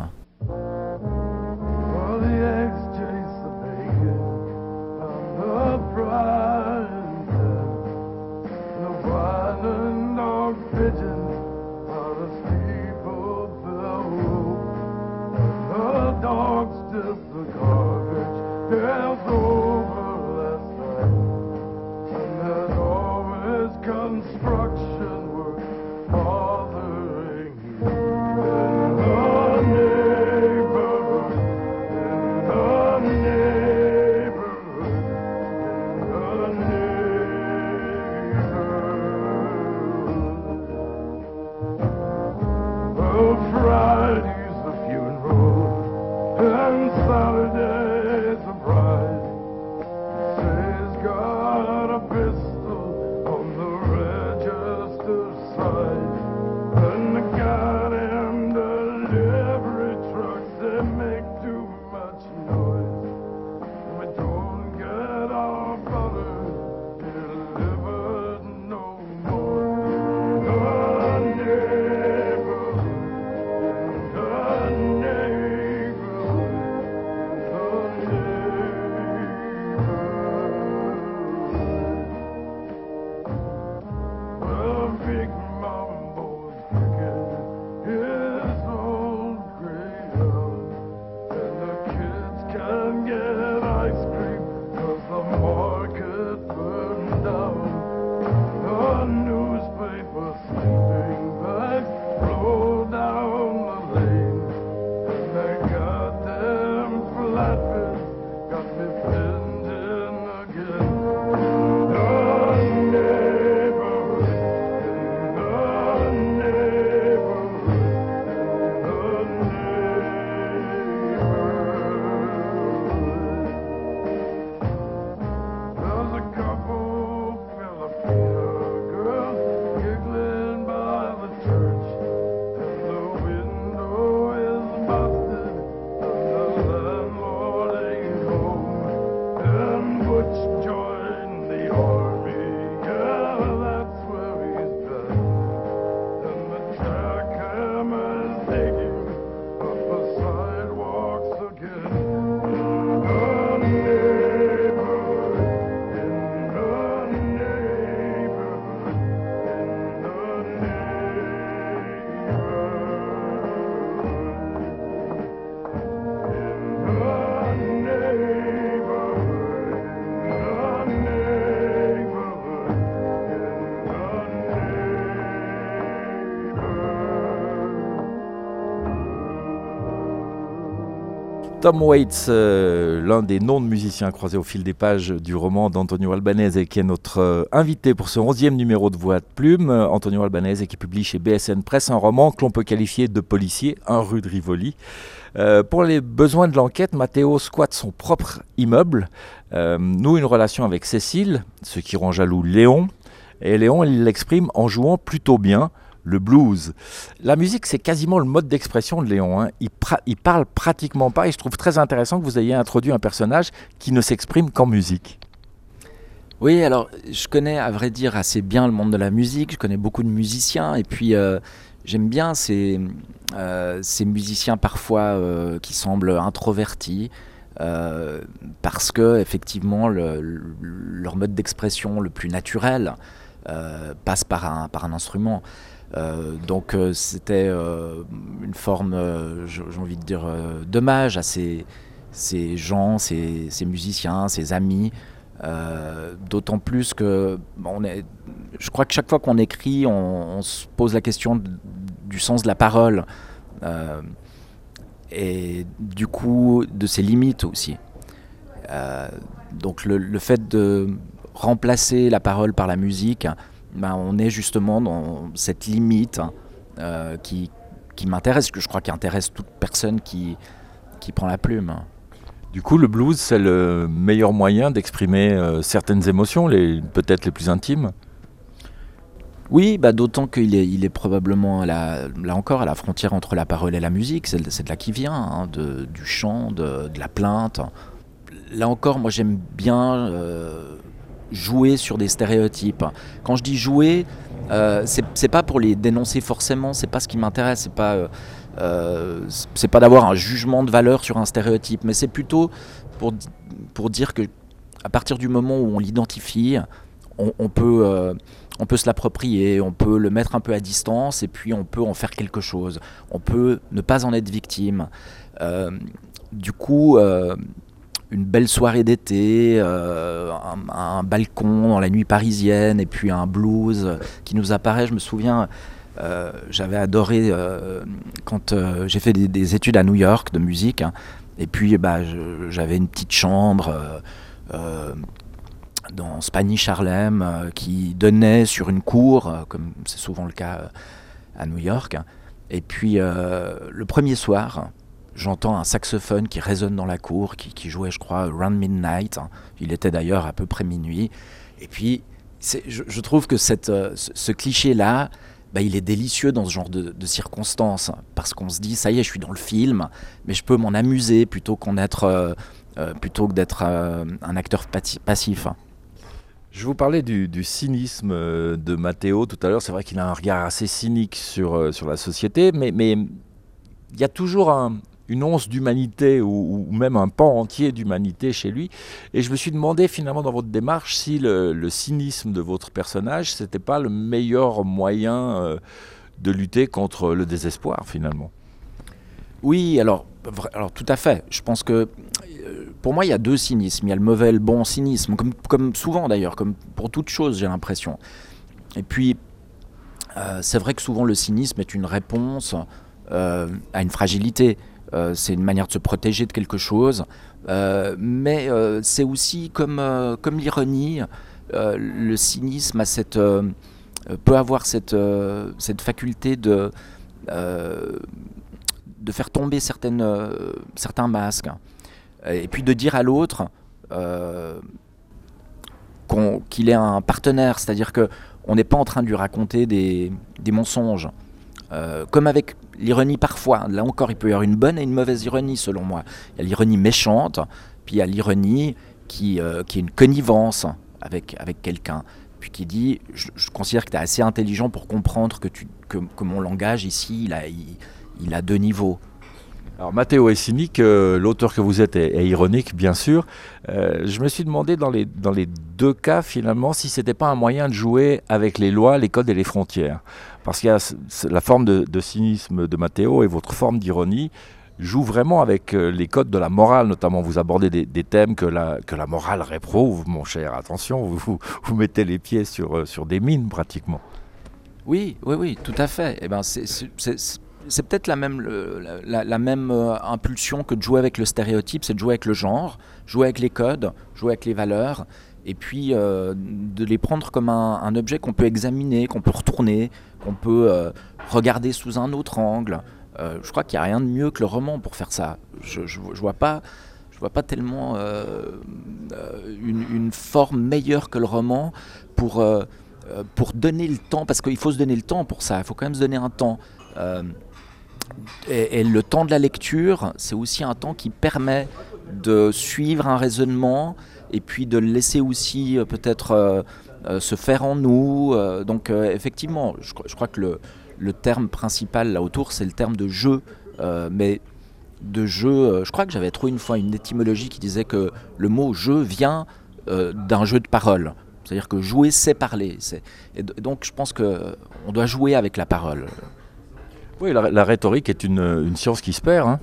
Tom Waits, euh, l'un des noms de musiciens croisés au fil des pages du roman d'Antonio Albanese, qui est notre euh, invité pour ce 11e numéro de Voix de Plume. Antonio Albanese qui publie chez BSN Presse un roman que l'on peut qualifier de policier, un rue de Rivoli. Euh, pour les besoins de l'enquête, Matteo squatte son propre immeuble, noue une relation avec Cécile, ce qui rend jaloux Léon. Et Léon, il l'exprime en jouant plutôt bien le blues. La musique, c'est quasiment le mode d'expression de Léon. Hein. Il, parle pratiquement pas et je trouve très intéressant que vous ayez introduit un personnage qui ne s'exprime qu'en musique.
Oui, alors je connais à vrai dire assez bien le monde de la musique, je connais beaucoup de musiciens et puis euh, j'aime bien ces, euh, musiciens parfois euh, qui semblent introvertis. parce que effectivement leur mode d'expression le plus naturel passe par un instrument. Euh, donc euh, c'était euh, une forme, j'ai envie de dire, d'hommage à ces, gens, ces, musiciens, ces amis. D'autant plus que on est, je crois que chaque fois qu'on écrit, on, se pose la question du sens de la parole et du coup de ses limites aussi. donc le, fait de remplacer la parole par la musique, ben, on est justement dans cette limite hein, euh, qui, qui m'intéresse, que je crois qui intéresse toute personne qui, qui prend la plume.
Du coup, le blues, c'est le meilleur moyen d'exprimer euh, certaines émotions, peut-être les plus intimes?
Oui, bah, d'autant qu'il est, il est probablement là encore à la frontière entre la parole et la musique, c'est de là qui vient, hein, de, du chant, de, la plainte. Là encore, moi j'aime bien euh, jouer sur des stéréotypes. Quand je dis jouer, euh, c'est pas pour les dénoncer forcément, c'est pas ce qui m'intéresse, c'est pas, euh, euh, c'est pas d'avoir un jugement de valeur sur un stéréotype, mais c'est plutôt pour, pour dire que à partir du moment où on l'identifie, on, peut, euh, on peut se l'approprier, on peut le mettre un peu à distance et puis on peut en faire quelque chose. On peut ne pas en être victime. du coup, une belle soirée d'été, euh, un, balcon dans la nuit parisienne et puis un blues qui nous apparaît. Je me souviens, euh, j'avais adoré euh, quand j'ai fait des, études à New York de musique. Hein. et puis bah, j'avais une petite chambre dans Spanish Harlem qui donnait sur une cour, comme c'est souvent le cas à New York. Et puis le premier soir, j'entends un saxophone qui résonne dans la cour, qui, jouait, je crois, Round Midnight. Il était d'ailleurs à peu près minuit. Et puis, je, trouve que cette, euh, ce, cliché-là, bah, il est délicieux dans ce genre de, circonstances, parce qu'on se dit, ça y est, je suis dans le film, mais je peux m'en amuser plutôt qu'on être, euh, euh, plutôt que d'être un acteur passif.
Je vous parlais du, cynisme de Matteo tout à l'heure. C'est vrai qu'il a un regard assez cynique sur, sur la société, mais, mais il y a toujours un, une once d'humanité ou, même un pan entier d'humanité chez lui. Et je me suis demandé finalement dans votre démarche si le, cynisme de votre personnage, c'était pas le meilleur moyen euh, de lutter contre le désespoir finalement.
Oui, alors, alors tout à fait. Je pense que euh, pour moi, il y a deux cynismes. Il y a le mauvais le bon cynisme, comme, comme souvent d'ailleurs, comme pour toute chose, j'ai l'impression. Et puis, euh, c'est vrai que souvent le cynisme est une réponse à une fragilité. Euh, c'est une manière de se protéger de quelque chose. Euh, mais euh, c'est aussi comme, comme l'ironie, le cynisme a cette, peut avoir cette, cette faculté de, de faire tomber certains masques. Et puis de dire à l'autre qu'il est un partenaire, c'est-à-dire qu'on n'est pas en train de lui raconter des, des mensonges. comme avec l'ironie parfois. Là encore, il peut y avoir une bonne et une mauvaise ironie selon moi. Il y a l'ironie méchante, puis il y a l'ironie qui, euh, qui est une connivence avec, avec quelqu'un. Puis qui dit, je, considère que tu es assez intelligent pour comprendre que, tu, que, mon langage ici, il a, deux niveaux.
Alors Mathéo est cynique, euh, l'auteur que vous êtes est, ironique bien sûr. Euh, je me suis demandé dans les, dans les deux cas finalement si c'était pas un moyen de jouer avec les lois, les codes et les frontières. Parce a la forme de, cynisme de Matteo et votre forme d'ironie joue vraiment avec euh, les codes de la morale, notamment vous abordez des, thèmes que la, que la morale réprouve, mon cher, attention, vous, vous, mettez les pieds sur, euh, sur des mines pratiquement.
Oui, oui, oui, tout à fait. Eh ben, c'est peut-être la même, la, même impulsion que de jouer avec le stéréotype, c'est de jouer avec le genre, jouer avec les codes, jouer avec les valeurs, et puis de les prendre comme un, objet qu'on peut examiner, qu'on peut retourner, qu'on peut regarder sous un autre angle. je crois qu'il n'y a rien de mieux que le roman pour faire ça. Je ne vois pas vois pas tellement euh, euh, une, forme meilleure que le roman pour, euh, pour donner le temps, parce qu'il faut se donner le temps pour ça, il faut quand même se donner un temps. Et, le temps de la lecture, c'est aussi un temps qui permet de suivre un raisonnement et puis de le laisser aussi peut-être se faire en nous. donc effectivement, je, crois que le, terme principal là autour, c'est le terme de jeu. mais de jeu. Euh, je crois que j'avais trouvé une fois une étymologie qui disait que le mot jeu vient euh, d'un jeu de parole. C'est-à-dire que jouer, c'est parler. Et donc je pense qu'on doit jouer avec la parole.
Oui, la, rhétorique est une, science qui se perd. Hein.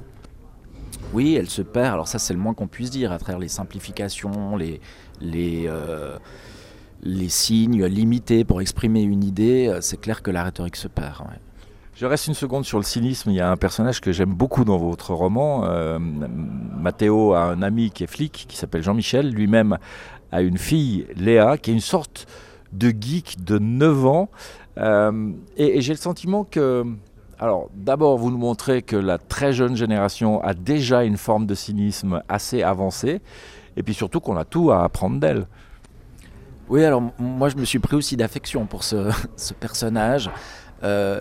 Oui, elle se perd. Alors ça, c'est le moins qu'on puisse dire à travers les simplifications, les, les, euh, les signes limités pour exprimer une idée. C'est clair que la rhétorique se perd.
Je reste une seconde sur le cynisme. Il y a un personnage que j'aime beaucoup dans votre roman. Euh, Mathéo a un ami qui est flic, qui s'appelle Jean-Michel. Lui-même a une fille, Léa, qui est une sorte de geek de 9 ans. Euh, et, j'ai le sentiment que... Alors d'abord, vous nous montrez que la très jeune génération a déjà une forme de cynisme assez avancée. Et puis surtout qu'on a tout à apprendre d'elle.
Oui, alors moi je me suis pris aussi d'affection pour ce, *laughs* personnage. Euh,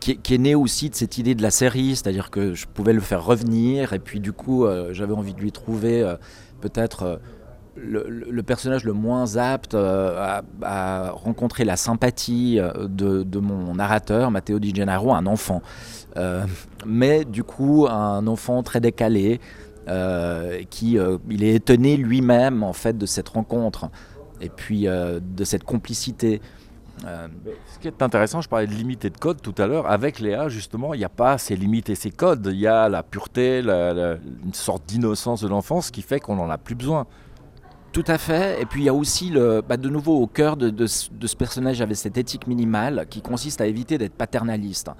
qui, est né aussi de cette idée de la série, c'est-à-dire que je pouvais le faire revenir, et puis du coup, euh, j'avais envie de lui trouver euh, peut-être euh, le, personnage le moins apte à, rencontrer la sympathie de, mon narrateur, Matteo Di Gennaro, un enfant. mais du coup, un enfant très décalé, qui il est étonné lui-même en fait de cette rencontre, et puis de cette complicité.
Euh, ce qui est intéressant, je parlais de limites et de codes tout à l'heure. Avec Léa, justement, il n'y a pas ces limites et ces codes. Il y a la pureté, une sorte d'innocence de l'enfance qui fait qu'on n'en a plus besoin.
Tout à fait. Et puis il y a aussi, le, bah, de nouveau, au cœur de, de, ce personnage, avait cette éthique minimale qui consiste à éviter d'être paternaliste.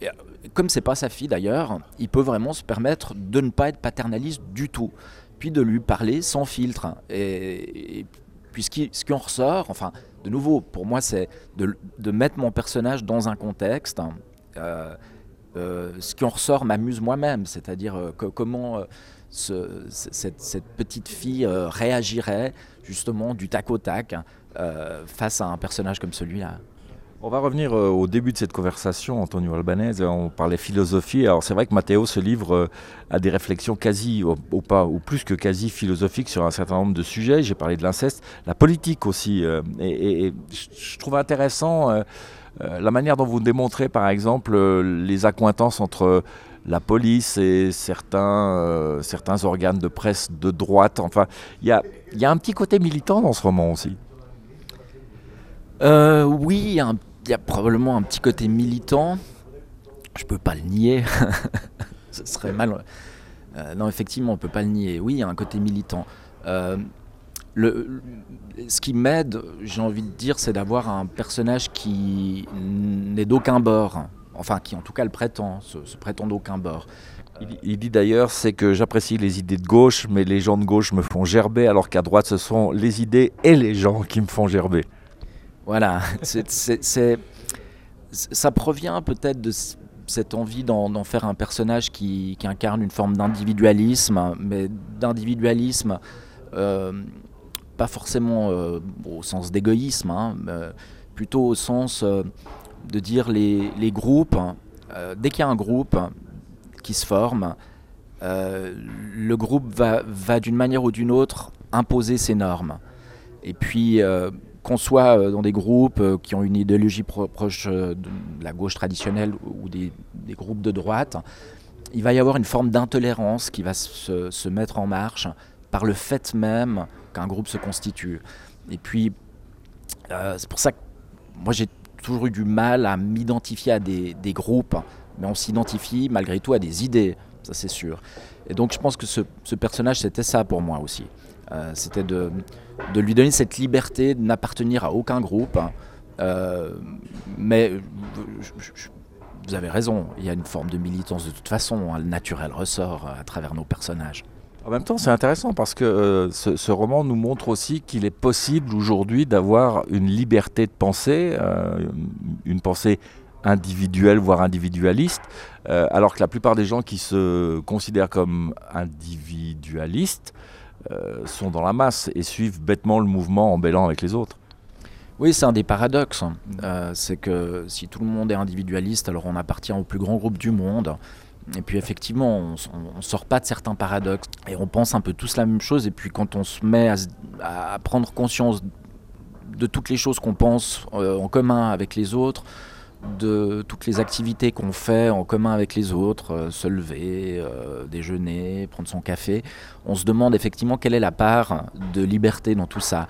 Et, euh, comme c'est pas sa fille d'ailleurs, il peut vraiment se permettre de ne pas être paternaliste du tout, puis de lui parler sans filtre. Et, puis ce qui, ce qui en ressort, enfin, de nouveau, pour moi, c'est de, mettre mon personnage dans un contexte. Euh, euh, ce qui en ressort m'amuse moi-même, c'est-à-dire euh, comment cette, petite fille réagirait justement du tac au tac face à un personnage comme celui-là.
On va revenir euh, au début de cette conversation, Antonio Albanese. On parlait philosophie. Alors c'est vrai que Matteo se livre euh, à des réflexions quasi, ou, pas, ou plus que quasi philosophiques sur un certain nombre de sujets. J'ai parlé de l'inceste, la politique aussi. Euh, et, je trouve intéressant la manière dont vous démontrez, par exemple, les accointances entre la police et certains, certains organes de presse de droite. Enfin, il y a, y a, un petit côté militant dans ce roman aussi.
oui, il y a probablement un petit côté militant. Je peux pas le nier. *laughs* Ce serait mal. Euh, non, effectivement, on peut pas le nier. Oui, il y a un côté militant. Euh, le, ce qui m'aide, j'ai envie de dire, c'est d'avoir un personnage qui n'est d'aucun bord. Enfin, qui en tout cas le prétend, se, prétend d'aucun bord.
Il, il, dit d'ailleurs, c'est que j'apprécie les idées de gauche, mais les gens de gauche me font gerber, alors qu'à droite, ce sont les idées et les gens qui me font gerber.
Voilà, *laughs* ça provient peut-être de cette envie d'en faire un personnage qui, incarne une forme d'individualisme, mais d'individualisme euh, pas forcément euh, au sens d'égoïsme, hein, plutôt au sens euh, de dire les, groupes, dès qu'il y a un groupe qui se forme, le groupe va, va d'une manière ou d'une autre imposer ses normes. Et puis qu'on soit euh, dans des groupes euh, qui ont une idéologie proche euh, de la gauche traditionnelle ou des, groupes de droite, il va y avoir une forme d'intolérance qui va se, mettre en marche par le fait même qu'un groupe se constitue. Et puis, c'est pour ça que moi j'ai toujours eu du mal à m'identifier à des, groupes, mais on s'identifie malgré tout à des idées, ça c'est sûr. Et donc je pense que ce personnage c'était ça pour moi aussi. Euh, c'était de, lui donner cette liberté de n'appartenir à aucun groupe. Euh, mais vous avez raison, il y a une forme de militance de toute façon, hein, le naturel ressort à travers nos personnages.
En même temps, c'est intéressant parce que euh, ce, roman nous montre aussi qu'il est possible aujourd'hui d'avoir une liberté de pensée, euh, une pensée individuelle, voire individualiste, euh, alors que la plupart des gens qui se considèrent comme individualistes sont dans la masse et suivent bêtement le mouvement en bêlant avec les autres.
Oui, c'est un des paradoxes. C'est que si tout le monde est individualiste, alors on appartient au plus grand groupe du monde. Et puis effectivement, on ne sort pas de certains paradoxes et on pense un peu tous la même chose. Et puis quand on se met à, prendre conscience de toutes les choses qu'on pense euh, en commun avec les autres, de toutes les activités qu'on fait en commun avec les autres, euh, se lever, euh, déjeuner, prendre son café, on se demande effectivement quelle est la part de liberté dans tout ça.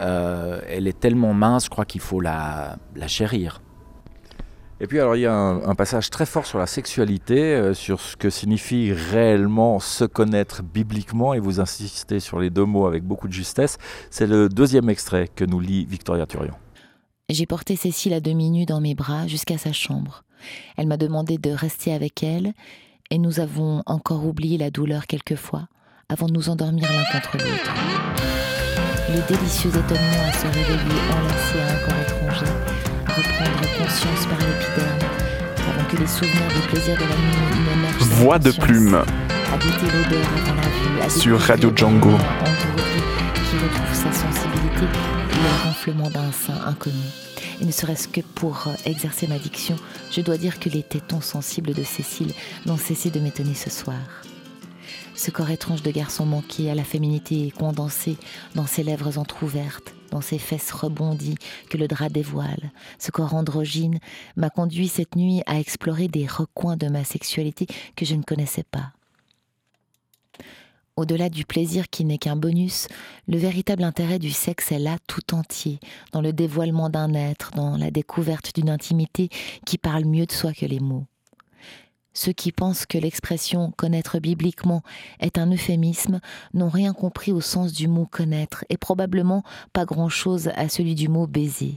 Elle est tellement mince, je crois qu'il faut la, chérir.
Et puis alors il y a un, passage très fort sur la sexualité, euh, sur ce que signifie réellement se connaître bibliquement, et vous insistez sur les deux mots avec beaucoup de justesse. C'est le deuxième extrait que nous lit Victoria Turion.
J'ai porté Cécile à demi nue dans mes bras jusqu'à sa chambre. Elle m'a demandé de rester avec elle, et nous avons encore oublié la douleur quelquefois, avant de nous endormir l'un contre l'autre. Le délicieux étonnement à se réveiller enlacé à un corps étranger, reprendre conscience par l'épiderme, avant que les souvenirs du plaisir de la nuit.
Voix de plume.
Vue,
sur Radio Django.
Qui retrouve sa sensibilité, le renflement d'un sein inconnu. Et ne serait-ce que pour exercer ma diction, je dois dire que les tétons sensibles de Cécile n'ont cessé de m'étonner ce soir. Ce corps étrange de garçon manqué à la féminité condensée dans ses lèvres entr'ouvertes, dans ses fesses rebondies que le drap dévoile, ce corps androgyne m'a conduit cette nuit à explorer des recoins de ma sexualité que je ne connaissais pas. Au-delà du plaisir qui n'est qu'un bonus, le véritable intérêt du sexe est là tout entier, dans le dévoilement d'un être, dans la découverte d'une intimité qui parle mieux de soi que les mots. Ceux qui pensent que l'expression connaître bibliquement est un euphémisme n'ont rien compris au sens du mot connaître et probablement pas grand-chose à celui du mot baiser.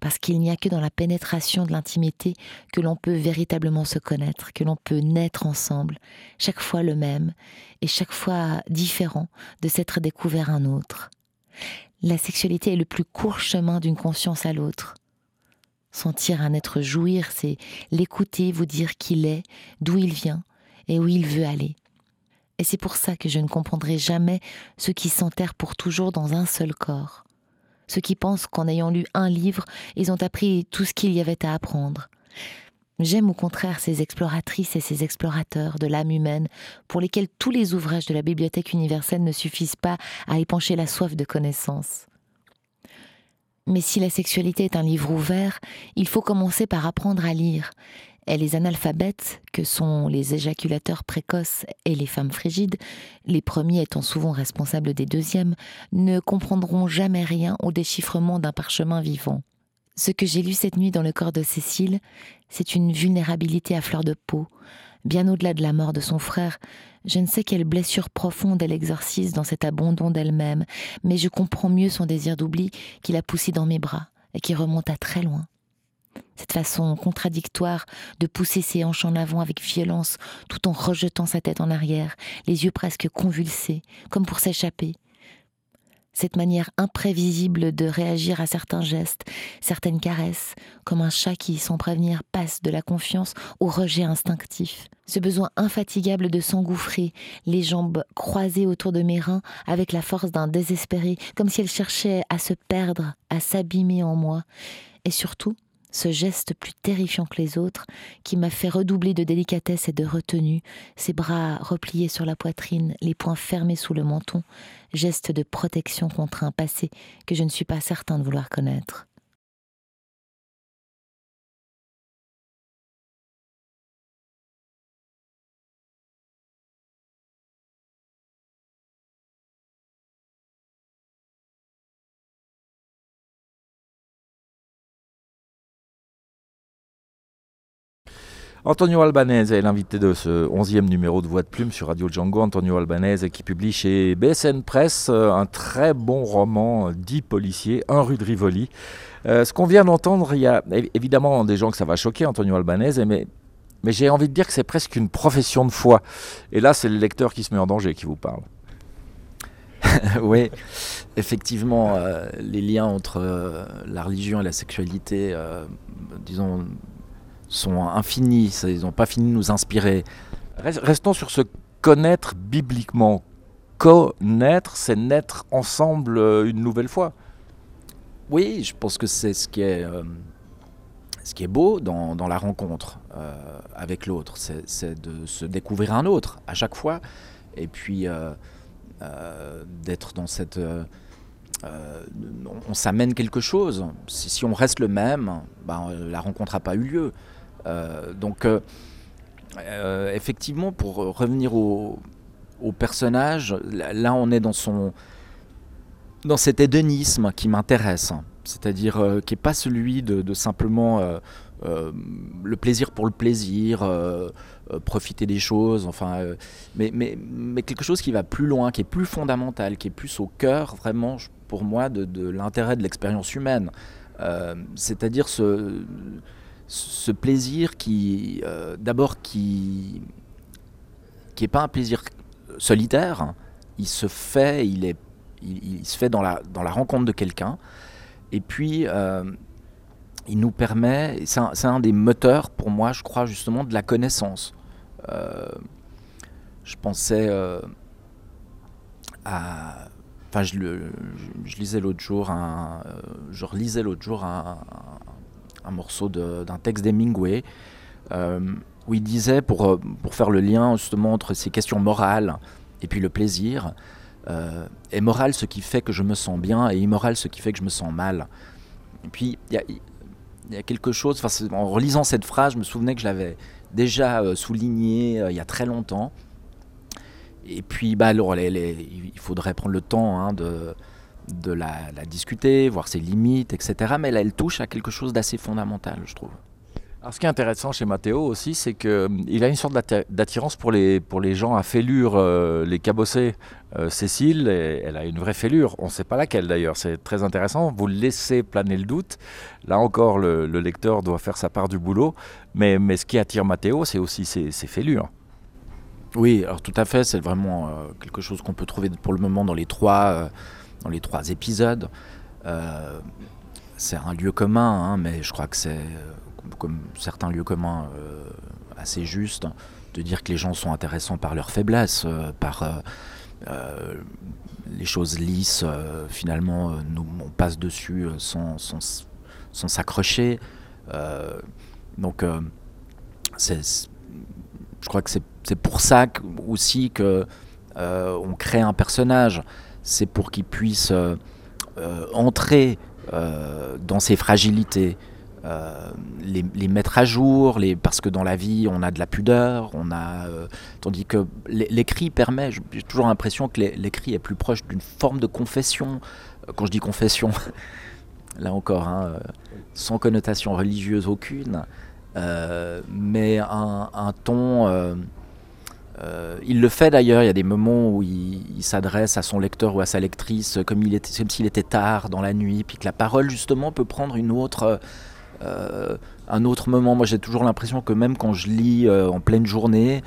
Parce qu'il n'y a que dans la pénétration de l'intimité que l'on peut véritablement se connaître, que l'on peut naître ensemble, chaque fois le même et chaque fois différent de s'être découvert un autre. La sexualité est le plus court chemin d'une conscience à l'autre. Sentir un être jouir, c'est l'écouter, vous dire qu'il est, d'où il vient et où il veut aller. Et c'est pour ça que je ne comprendrai jamais ceux qui s'enterrent pour toujours dans un seul corps. Ceux qui pensent qu'en ayant lu un livre, ils ont appris tout ce qu'il y avait à apprendre. J'aime au contraire ces exploratrices et ces explorateurs de l'âme humaine pour lesquels tous les ouvrages de la bibliothèque universelle ne suffisent pas à épancher la soif de connaissance. Mais si la sexualité est un livre ouvert, il faut commencer par apprendre à lire. Et les analphabètes, que sont les éjaculateurs précoces et les femmes frigides, les premiers étant souvent responsables des deuxièmes, ne comprendront jamais rien au déchiffrement d'un parchemin vivant. Ce que j'ai lu cette nuit dans le corps de Cécile, c'est une vulnérabilité à fleur de peau, bien au-delà de la mort de son frère, je ne sais quelle blessure profonde elle exorcise dans cet abandon d'elle-même, mais je comprends mieux son désir d'oubli qui la poussé dans mes bras et qui remonte à très loin. Cette façon contradictoire de pousser ses hanches en avant avec violence tout en rejetant sa tête en arrière, les yeux presque convulsés, comme pour s'échapper, cette manière imprévisible de réagir à certains gestes, certaines caresses, comme un chat qui, sans prévenir, passe de la confiance au rejet instinctif. Ce besoin infatigable de s'engouffrer, les jambes croisées autour de mes reins avec la force d'un désespéré, comme si elle cherchait à se perdre, à s'abîmer en moi. Et surtout, ce geste plus terrifiant que les autres, qui m'a fait redoubler de délicatesse et de retenue, ses bras repliés sur la poitrine, les poings fermés sous le menton, geste de protection contre un passé que je ne suis pas certain de vouloir connaître.
Antonio Albanese est l'invité de ce 11e numéro de Voix de Plume sur Radio Django. Antonio Albanese qui publie chez BSN Press euh, un très bon roman dit policier, Un rue de Rivoli. Euh, ce qu'on vient d'entendre, il y a évidemment des gens que ça va choquer, Antonio Albanese, mais, j'ai envie de dire que c'est presque une profession de foi. Et là, c'est le lecteur qui se met en danger qui vous parle. *laughs*
oui, effectivement, euh, les liens entre la religion et la sexualité, disons, sont infinis, ils n'ont pas fini de nous inspirer.
Restons sur ce connaître bibliquement. Connaître, c'est naître ensemble euh, une nouvelle fois.
Oui, je pense que c'est ce qui est, euh, beau dans, la rencontre euh, avec l'autre, c'est de se découvrir un autre à chaque fois, et puis d'être dans cette... on s'amène quelque chose. Si, si, on reste le même, ben, la rencontre n'a pas eu lieu. Euh, donc, euh, euh, effectivement, pour revenir au, personnage, là, on est dans son dans cet hédonisme qui m'intéresse, c'est-à-dire qui n'est pas celui de, simplement le plaisir pour le plaisir, profiter des choses, enfin, mais, mais, mais, quelque chose qui va plus loin, qui est plus fondamental, qui est plus au cœur vraiment pour moi de l'intérêt de l'expérience humaine. c'est-à-dire ce, ce plaisir qui, euh, d'abord, qui qui n'est pas un plaisir solitaire, il se fait, il, est, il, se fait dans la, dans la rencontre de quelqu'un, et puis euh, il nous permet, c'est un, des moteurs pour moi, je crois justement, de la connaissance. Euh, je pensais à enfin je, le, je, lisais l'autre jour un, je relisais l'autre jour un morceau d'un texte d'Hemingway, euh, où il disait, pour, euh, pour faire le lien justement entre ces questions morales et puis le plaisir, euh, est moral ce qui fait que je me sens bien et immoral ce qui fait que je me sens mal. Et puis il y a, quelque chose, en relisant cette phrase, je me souvenais que je l'avais déjà euh, souligné il y a très longtemps. Et puis bah, alors, il faudrait prendre le temps hein, de, de la, discuter, voir ses limites, etc. Mais là, elle touche à quelque chose d'assez fondamental, je trouve.
Alors, ce qui est intéressant chez Matteo aussi, c'est qu'il euh, a une sorte d'attirance pour les, pour les gens à fêlure, euh, les cabossés. Euh, Cécile, elle a une vraie fêlure. On ne sait pas laquelle d'ailleurs. C'est très intéressant. Vous laissez planer le doute. Là encore, le, lecteur doit faire sa part du boulot. Mais, mais ce qui attire Matteo, c'est aussi ses, ses, fêlures.
Oui, alors tout à fait. C'est vraiment quelque chose qu'on peut trouver pour le moment dans les trois dans les trois épisodes. Euh, c'est un lieu commun, hein, mais je crois que c'est, euh, comme certains lieux communs, euh, assez juste de dire que les gens sont intéressants par leur faiblesse, par les choses lisses, finalement, on passe dessus sans, s'accrocher. donc, je crois que c'est, pour ça aussi que on crée un personnage c'est pour qu'ils puissent euh, euh, entrer euh, dans ces fragilités, les, mettre à jour, parce que dans la vie, on a de la pudeur, on a, tandis que l'écrit permet, j'ai toujours l'impression que l'écrit est plus proche d'une forme de confession. Quand je dis confession, *laughs* là encore, hein, sans connotation religieuse aucune, mais un ton euh, il le fait d'ailleurs, il y a des moments où il, s'adresse à son lecteur ou à sa lectrice comme s'il était tard dans la nuit, puis que la parole justement peut prendre euh, un autre moment. Moi j'ai toujours l'impression que même quand je lis euh, en pleine journée,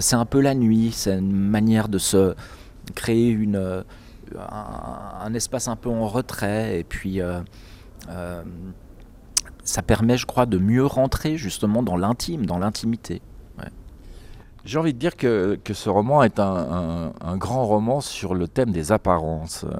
c'est un peu la nuit, c'est une manière de se créer un, espace un peu en retrait, et puis ça permet je crois de mieux rentrer justement dans l'intime, dans l'intimité.
J'ai envie de dire que, que ce roman est un, un, grand roman sur le thème des apparences. Euh,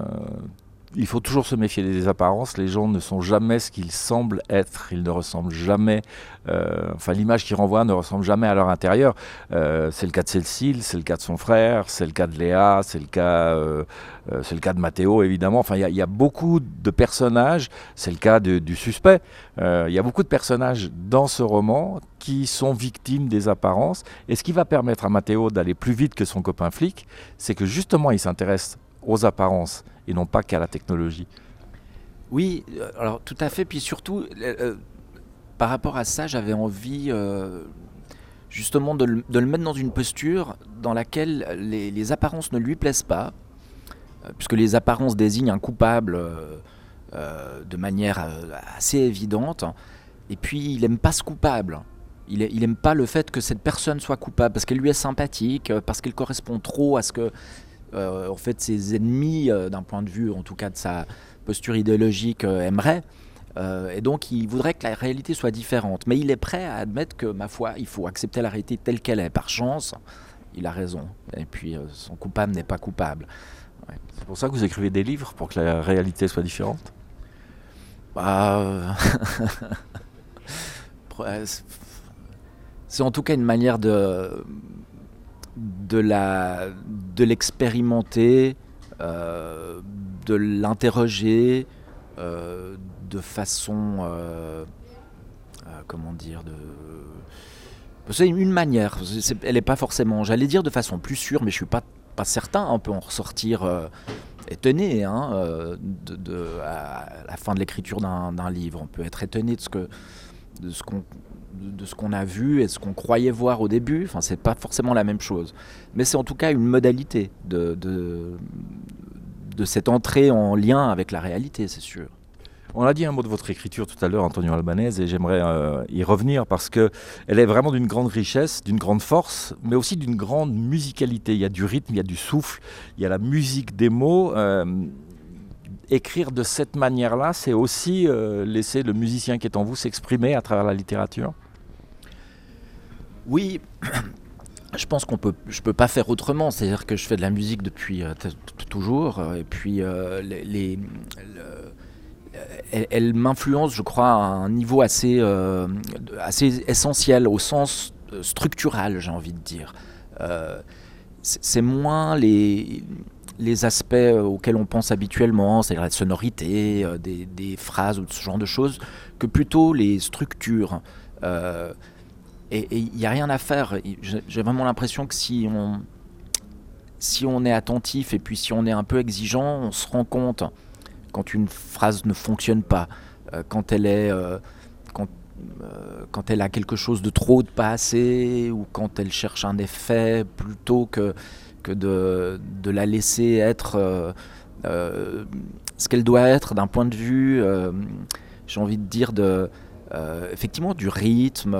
il faut toujours se méfier des apparences. Les gens ne sont jamais ce qu'ils semblent être. Ils ne ressemblent jamais. Euh, enfin, l'image qu'ils renvoient ne ressemble jamais à leur intérieur. Euh, c'est le cas de Cécile, c'est le cas de son frère, c'est le cas de Léa, c'est le cas, euh, c'est le cas de Mathéo, évidemment. Enfin, il y, a beaucoup de personnages. C'est le cas du suspect. Il y a beaucoup de personnages dans ce roman qui sont victimes des apparences. Et ce qui va permettre à Mathéo d'aller plus vite que son copain flic, c'est que justement, il s'intéresse aux apparences et non pas qu'à la technologie.
Oui, euh, alors tout à fait. Puis surtout, euh, euh, par rapport à ça, j'avais envie justement de le, mettre dans une posture dans laquelle les, apparences ne lui plaisent pas, puisque les apparences désignent un coupable de manière assez évidente, et puis il n'aime pas ce coupable. Il n'aime pas le fait que cette personne soit coupable, parce qu'elle lui est sympathique, parce qu'elle correspond trop à ce que en fait, ses ennemis, d'un point de vue en tout cas de sa posture idéologique, aimeraient. Euh, et donc, il voudrait que la réalité soit différente. Mais il est prêt à admettre que, ma foi, il faut accepter la réalité telle qu'elle est. Par chance, il a raison. Et puis, euh, son coupable n'est pas coupable.
C'est pour ça que vous écrivez des livres, pour que la réalité soit différente?
Bah, *laughs* C'est en tout cas une manière de, de, la, de l'expérimenter, euh, de l'interroger, de façon, euh, euh, comment dire, de... C'est une manière, elle n'est pas forcément, j'allais dire de façon plus sûre, mais je suis pas, pas certain, on peut en ressortir euh, étonné hein, de, à la fin de l'écriture d'un livre. On peut être étonné de ce que de ce qu'on de ce qu'on a vu et ce qu'on croyait voir au début. Enfin, c'est pas forcément la même chose, mais c'est en tout cas une modalité de, de, cette entrée en lien avec la réalité, c'est sûr.
On a dit un mot de votre écriture tout à l'heure, Antonio Albanese, et j'aimerais euh, y revenir parce qu'elle est vraiment d'une grande richesse, d'une grande force, mais aussi d'une grande musicalité. Il y a du rythme, il y a du souffle, il y a la musique des mots. Euh, écrire de cette manière-là, c'est aussi euh, laisser le musicien qui est en vous s'exprimer à travers la littérature
Oui, *clears throat* je pense qu'on peut, je peux pas faire autrement. C'est-à-dire que je fais de la musique depuis toujours, et puis les, elle, m'influence, je crois, à un niveau assez, euh, assez essentiel, au sens euh, structural, j'ai envie de dire. Euh, c'est moins les, les aspects auxquels on pense habituellement, c'est-à-dire la sonorité, des, phrases ou ce genre de choses, que plutôt les structures. Et il n'y a rien à faire. J'ai vraiment l'impression que si on, si on est attentif et puis si on est un peu exigeant, on se rend compte quand une phrase ne fonctionne pas, euh, quand elle est euh, quand, euh, quand elle a quelque chose de trop, de pas assez, ou quand elle cherche un effet plutôt que, que de, de la laisser être ce qu'elle doit être d'un point de vue, j'ai envie de dire, de, effectivement du rythme,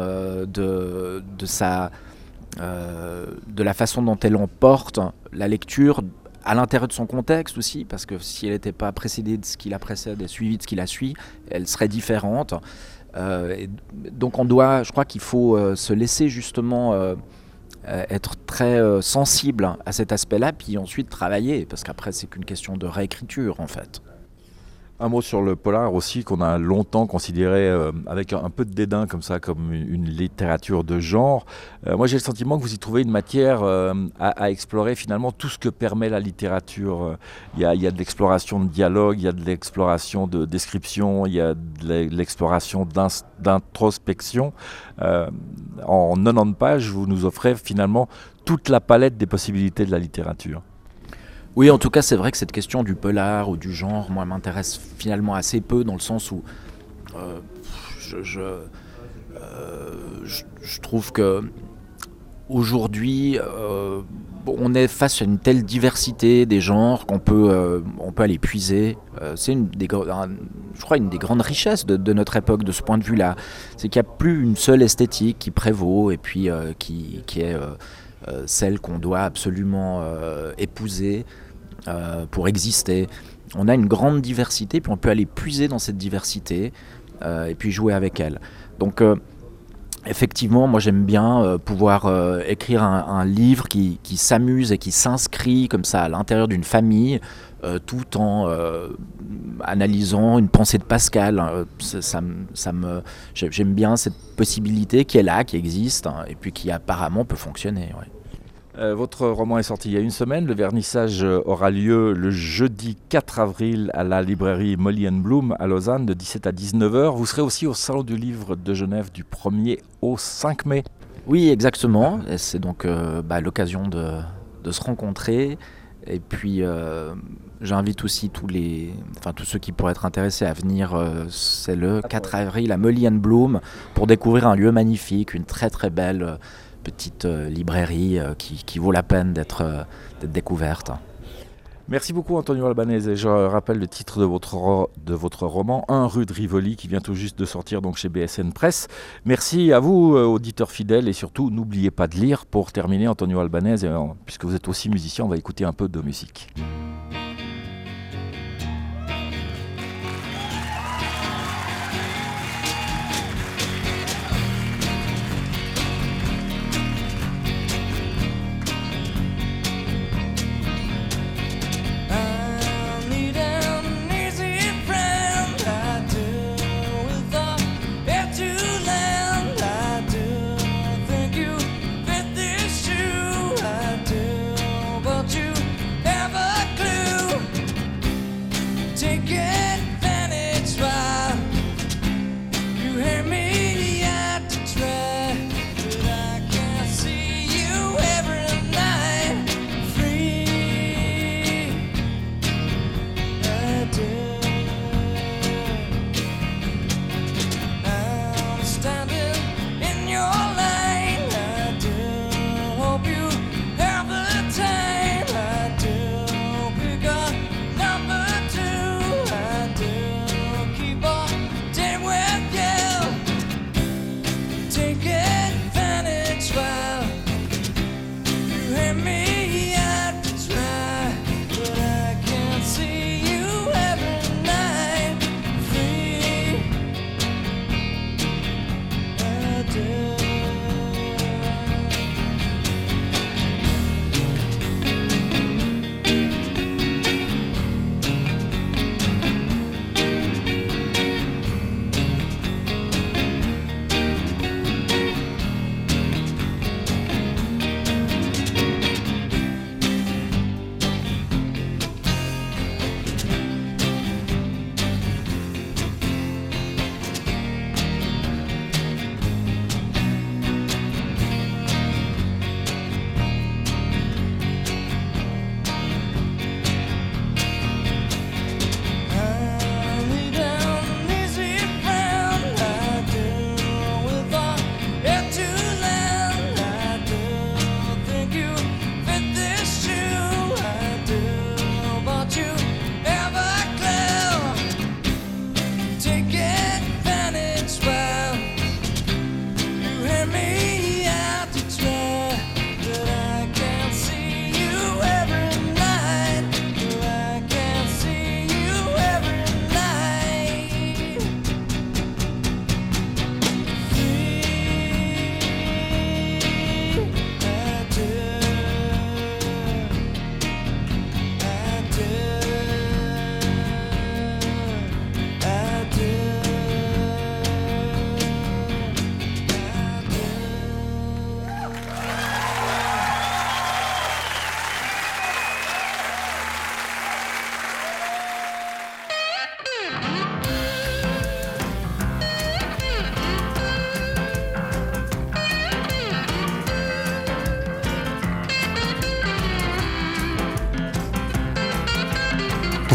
de, de, sa, de la façon dont elle emporte la lecture à l'intérieur de son contexte aussi, parce que si elle n'était pas précédée de ce qui la précède et suivie de ce qui la suit, elle serait différente. Euh, donc on doit, je crois qu'il faut euh, se laisser justement euh, être très sensible à cet aspect-là, puis ensuite travailler, parce qu'après c'est qu'une question de réécriture en fait.
Un mot sur le polar aussi, qu'on a longtemps considéré euh, avec un, peu de dédain comme ça, comme une, littérature de genre. Euh, moi j'ai le sentiment que vous y trouvez une matière euh, à, explorer finalement tout ce que permet la littérature. Il y a, de l'exploration de dialogue, il y a de l'exploration de description, il y a de l'exploration d'introspection. en 90 pages, vous nous offrez finalement toute la palette des possibilités de la littérature.
Oui, en tout cas, c'est vrai que cette question du polar ou du genre, moi, m'intéresse finalement assez peu dans le sens où euh, euh, je, je, trouve que aujourd'hui, euh, on est face à une telle diversité des genres qu'on peut, on peut aller puiser. c'est une des, je crois, une des grandes richesses de, notre époque de ce point de vue-là. C'est qu'il n'y a plus une seule esthétique qui prévaut et puis qui, qui, est celle qu'on doit absolument épouser. Euh, pour exister. On a une grande diversité, puis on peut aller puiser dans cette diversité euh, et puis jouer avec elle. Donc euh, effectivement, moi j'aime bien pouvoir écrire un, livre qui, s'amuse et qui s'inscrit comme ça à l'intérieur d'une famille, tout en analysant une pensée de Pascal. Ça, me, j'aime bien cette possibilité qui est là, qui existe, hein, et puis qui apparemment peut fonctionner.
Euh, votre roman est sorti il y a une semaine. Le vernissage euh, aura lieu le jeudi 4 avril à la librairie Molly Bloom à Lausanne de 17 à 19h. Vous serez aussi au Salon du Livre de Genève du 1er au 5 mai.
Oui, exactement. C'est donc euh, bah, l'occasion de, se rencontrer. Et puis, j'invite aussi tous, les, enfin, tous ceux qui pourraient être intéressés à venir. c'est le 4 avril à Molly Bloom pour découvrir un lieu magnifique, une très très belle petite librairie qui, vaut la peine d'être découverte.
Merci beaucoup Antonio Albanese. Je rappelle le titre de votre, de votre roman, Un rue de Rivoli, qui vient tout juste de sortir donc chez BSN Presse. Merci à vous, auditeurs fidèles, et surtout n'oubliez pas de lire pour terminer Antonio Albanese. puisque vous êtes aussi musicien, on va écouter un peu de musique.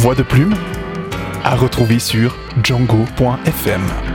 Voix de plume à retrouver sur django.fm.